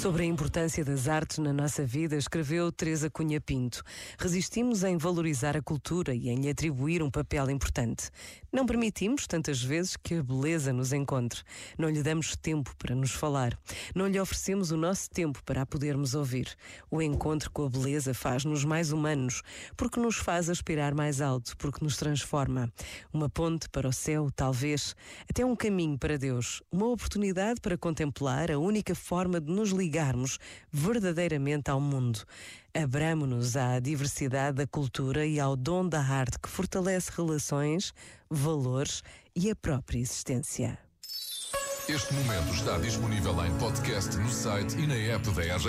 Sobre a importância das artes na nossa vida, escreveu Teresa Cunha Pinto. Resistimos em valorizar a cultura e em lhe atribuir um papel importante. Não permitimos tantas vezes que a beleza nos encontre. Não lhe damos tempo para nos falar. Não lhe oferecemos o nosso tempo para a podermos ouvir. O encontro com a beleza faz-nos mais humanos, porque nos faz aspirar mais alto, porque nos transforma. Uma ponte para o céu, talvez, até um caminho para Deus, uma oportunidade para contemplar a única forma de nos ligar ligarmos verdadeiramente ao mundo. Abramo-nos à diversidade da cultura e ao dom da arte que fortalece relações, valores e a própria existência. Este momento está disponível em podcast no site e na app da RGF.